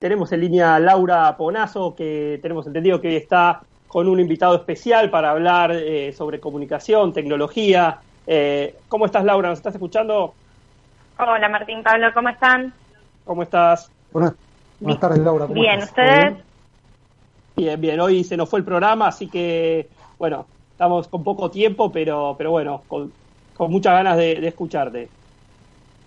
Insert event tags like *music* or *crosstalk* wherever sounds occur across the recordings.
Tenemos en línea a Laura Ponazo, que tenemos entendido que hoy está con un invitado especial para hablar eh, sobre comunicación, tecnología. Eh, ¿Cómo estás, Laura? ¿Nos estás escuchando? Hola, Martín, Pablo, ¿cómo están? ¿Cómo estás? Buenas, tardes, Laura. bien, ¿ustedes? Bien, bien. Hoy se nos fue el programa, así que, bueno, estamos con poco tiempo, pero, pero bueno, con, muchas ganas de escucharte.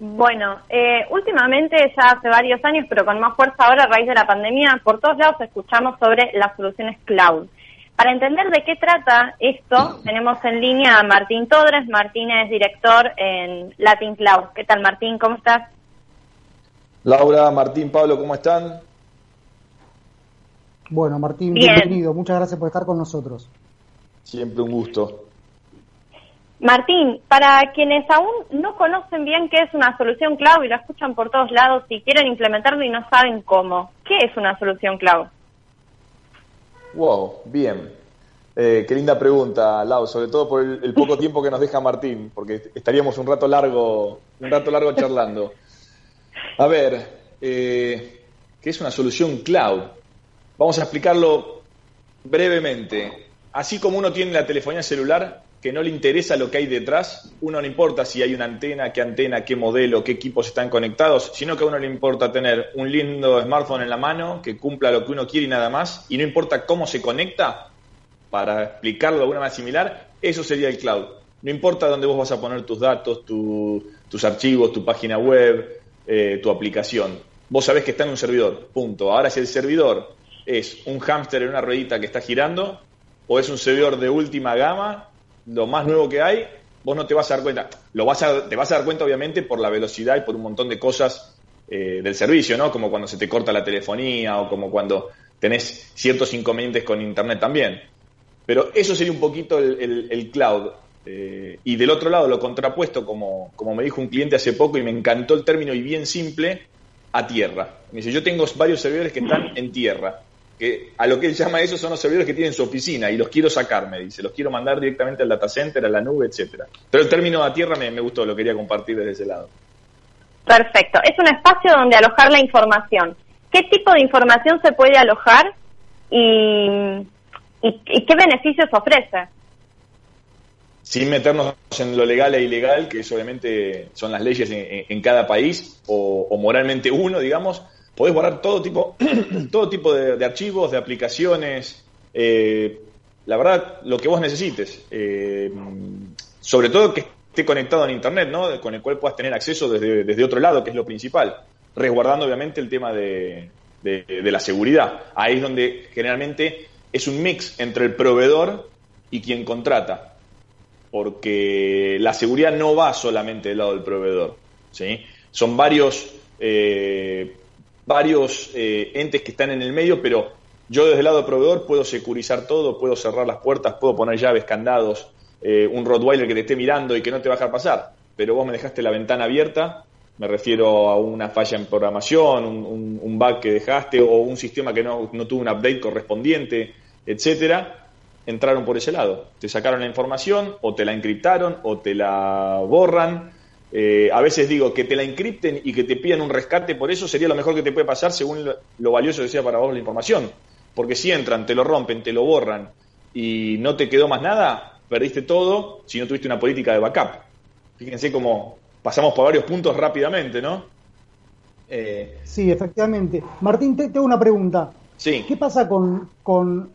Bueno, eh, últimamente, ya hace varios años, pero con más fuerza ahora a raíz de la pandemia, por todos lados escuchamos sobre las soluciones cloud. Para entender de qué trata esto, tenemos en línea a Martín Todres. Martín es director en Latin Cloud. ¿Qué tal, Martín? ¿Cómo estás? Laura, Martín, Pablo, ¿cómo están? Bueno, Martín, bienvenido. Muchas gracias por estar con nosotros. Siempre un gusto. Martín, para quienes aún no conocen bien qué es una solución cloud y la escuchan por todos lados y quieren implementarlo y no saben cómo, ¿qué es una solución cloud? Wow, bien. Eh, qué linda pregunta, Lau, sobre todo por el, poco tiempo que nos deja Martín, porque estaríamos un rato largo, un rato largo charlando. A ver, eh, ¿qué es una solución cloud? Vamos a explicarlo brevemente. Así como uno tiene la telefonía celular, que no le interesa lo que hay detrás, uno no importa si hay una antena, qué antena, qué modelo, qué equipos están conectados, sino que a uno le importa tener un lindo smartphone en la mano que cumpla lo que uno quiere y nada más, y no importa cómo se conecta, para explicarlo de alguna manera similar, eso sería el cloud. No importa dónde vos vas a poner tus datos, tus archivos, tu página web, eh, tu aplicación. Vos sabés que está en un servidor, punto. Ahora si el servidor es un hámster en una ruedita que está girando, o es un servidor de última gama lo más nuevo que hay, vos no te vas a dar cuenta. Lo vas a, te vas a dar cuenta, obviamente, por la velocidad y por un montón de cosas eh, del servicio, ¿no? Como cuando se te corta la telefonía o como cuando tenés ciertos inconvenientes con Internet también. Pero eso sería un poquito el, cloud. Eh, y del otro lado, lo contrapuesto, como, como me dijo un cliente hace poco y me encantó el término y bien simple, a tierra. Me dice, yo tengo varios servidores que están en tierra que a lo que él llama eso son los servidores que tienen su oficina y los quiero sacar, me dice, los quiero mandar directamente al data center, a la nube, etcétera. Pero el término a tierra me, gustó, lo quería compartir desde ese lado. Perfecto, es un espacio donde alojar la información. ¿Qué tipo de información se puede alojar y, qué beneficios ofrece? Sin meternos en lo legal e ilegal, que obviamente son las leyes en, cada país, o, o moralmente uno, digamos, podés guardar todo tipo, *clears throat* todo tipo de, archivos, de aplicaciones, eh, la verdad, lo que vos necesites. Eh, sobre todo que esté conectado en Internet, ¿no? Con el cual puedas tener acceso desde, desde otro lado, que es lo principal. Resguardando, obviamente, el tema de, de, la seguridad. Ahí es donde generalmente es un mix entre el proveedor y quien contrata. Porque la seguridad no va solamente del lado del proveedor. ¿sí? Son varios eh, varios eh, entes que están en el medio, pero yo desde el lado proveedor puedo securizar todo, puedo cerrar las puertas, puedo poner llaves, candados, eh, un Rottweiler que te esté mirando y que no te va a dejar pasar, pero vos me dejaste la ventana abierta, me refiero a una falla en programación, un, un, bug que dejaste o un sistema que no, no tuvo un update correspondiente, etcétera, entraron por ese lado. Te sacaron la información o te la encriptaron o te la borran eh, a veces digo que te la encripten y que te pidan un rescate, por eso sería lo mejor que te puede pasar según lo, valioso que sea para vos la información. Porque si entran, te lo rompen, te lo borran y no te quedó más nada, perdiste todo si no tuviste una política de backup. Fíjense cómo pasamos por varios puntos rápidamente, ¿no? Eh, sí, efectivamente. Martín, te, tengo una pregunta. Sí. ¿Qué pasa con, con,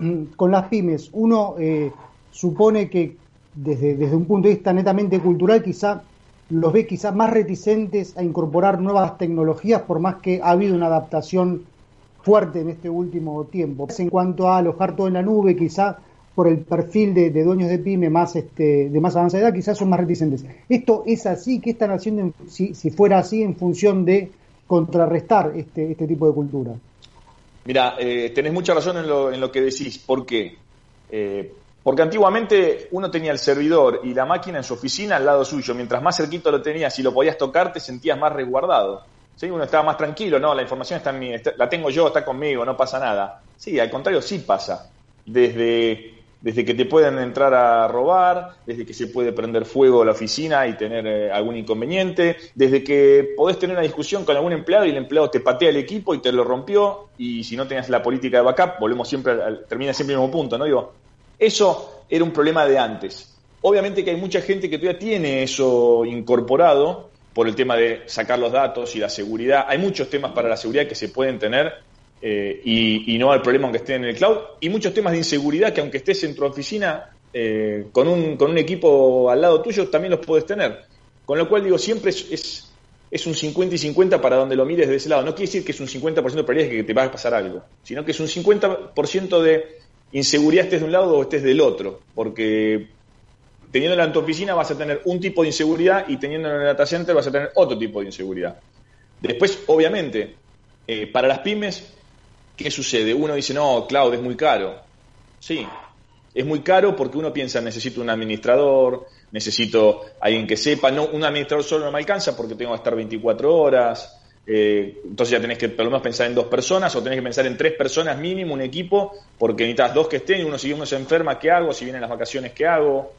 las pymes? Uno eh, supone que desde, desde un punto de vista netamente cultural quizá los ve quizás más reticentes a incorporar nuevas tecnologías, por más que ha habido una adaptación fuerte en este último tiempo. En cuanto a alojar todo en la nube, quizá por el perfil de, dueños de pyme más este, de más avanzada edad, quizás son más reticentes. ¿Esto es así? ¿Qué están haciendo si, si, fuera así en función de contrarrestar este, este tipo de cultura? Mira, eh, tenés mucha razón en lo, en lo que decís. ¿Por qué? Eh, porque antiguamente uno tenía el servidor y la máquina en su oficina al lado suyo. Mientras más cerquito lo tenías y lo podías tocar, te sentías más resguardado. ¿Sí? Uno estaba más tranquilo, no, la información está en mí, la tengo yo, está conmigo, no pasa nada. Sí, al contrario, sí pasa. Desde desde que te pueden entrar a robar, desde que se puede prender fuego la oficina y tener eh, algún inconveniente, desde que podés tener una discusión con algún empleado y el empleado te patea el equipo y te lo rompió, y si no tenías la política de backup, volvemos siempre, al, termina siempre el mismo punto, ¿no? Digo, eso era un problema de antes. Obviamente que hay mucha gente que todavía tiene eso incorporado por el tema de sacar los datos y la seguridad. Hay muchos temas para la seguridad que se pueden tener eh, y, no al problema aunque esté en el cloud, y muchos temas de inseguridad que aunque estés en tu oficina eh, con, un, con un equipo al lado tuyo, también los puedes tener. Con lo cual digo, siempre es, es, un 50 y 50 para donde lo mires de ese lado. No quiere decir que es un 50% de probabilidad de que te va a pasar algo, sino que es un 50% de inseguridad estés de un lado o estés del otro, porque teniéndola en tu oficina vas a tener un tipo de inseguridad y teniéndola en el data center vas a tener otro tipo de inseguridad. Después, obviamente, eh, para las pymes ¿qué sucede? Uno dice, no, cloud es muy caro. Sí, es muy caro porque uno piensa, necesito un administrador, necesito alguien que sepa, no, un administrador solo no me alcanza porque tengo que estar 24 horas, eh, entonces ya tenés que por lo menos pensar en dos personas o tenés que pensar en tres personas mínimo, un equipo, porque necesitas dos que estén, uno si uno se enferma, ¿qué hago? Si vienen las vacaciones, ¿qué hago?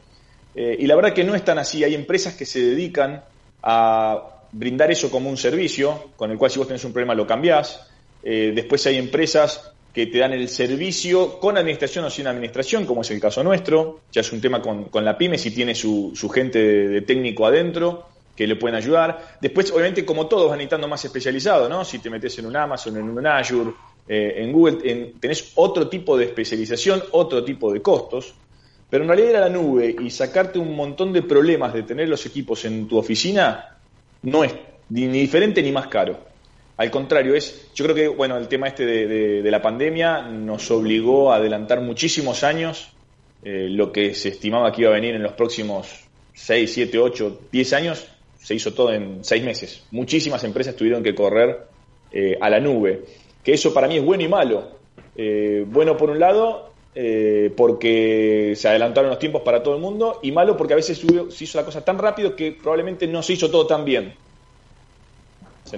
Eh, y la verdad que no es tan así, hay empresas que se dedican a brindar eso como un servicio, con el cual si vos tenés un problema lo cambiás, eh, después hay empresas que te dan el servicio con administración o sin administración, como es el caso nuestro. Ya es un tema con, la pyme, si tiene su, gente de, técnico adentro que le pueden ayudar. Después, obviamente, como todos, van necesitando más especializado, ¿no? Si te metes en un Amazon, en un Azure, eh, en Google, tenés otro tipo de especialización, otro tipo de costos. Pero en realidad ir a la nube y sacarte un montón de problemas de tener los equipos en tu oficina no es ni diferente ni más caro. Al contrario, es, yo creo que bueno, el tema este de, la pandemia nos obligó a adelantar muchísimos años eh, lo que se estimaba que iba a venir en los próximos 6, 7, 8, 10 años, se hizo todo en 6 meses. Muchísimas empresas tuvieron que correr eh, a la nube, que eso para mí es bueno y malo. Eh, bueno por un lado, porque se adelantaron los tiempos para todo el mundo, y malo porque a veces se hizo la cosa tan rápido que probablemente no se hizo todo tan bien.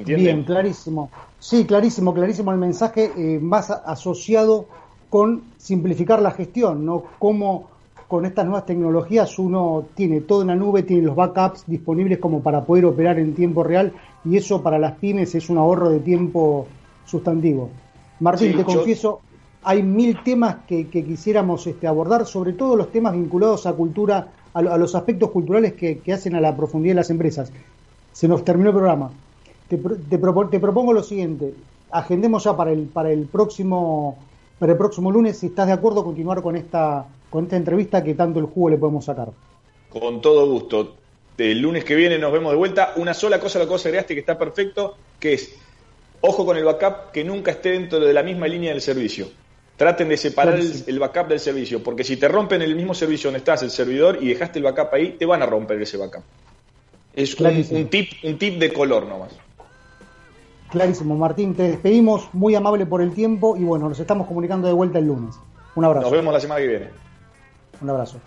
Bien, clarísimo. Sí, clarísimo, clarísimo el mensaje eh, más asociado con simplificar la gestión, ¿no? Cómo con estas nuevas tecnologías uno tiene todo en la nube, tiene los backups disponibles como para poder operar en tiempo real y eso para las pymes es un ahorro de tiempo sustantivo. Martín, te confieso, hay mil temas que, quisiéramos este, abordar, sobre todo los temas vinculados a cultura, a, los aspectos culturales que, que hacen a la profundidad de las empresas. Se nos terminó el programa te, propongo lo siguiente, agendemos ya para el, para el próximo para el próximo lunes, si estás de acuerdo, continuar con esta, con esta entrevista que tanto el jugo le podemos sacar. Con todo gusto. El lunes que viene nos vemos de vuelta. Una sola cosa la cosa agregaste que está perfecto, que es, ojo con el backup, que nunca esté dentro de la misma línea del servicio. Traten de separar el, backup del servicio, porque si te rompen el mismo servicio donde estás, el servidor, y dejaste el backup ahí, te van a romper ese backup. Es un, tip, un tip de color nomás. Clarísimo, Martín, te despedimos, muy amable por el tiempo y bueno, nos estamos comunicando de vuelta el lunes. Un abrazo. Nos vemos la semana que viene. Un abrazo.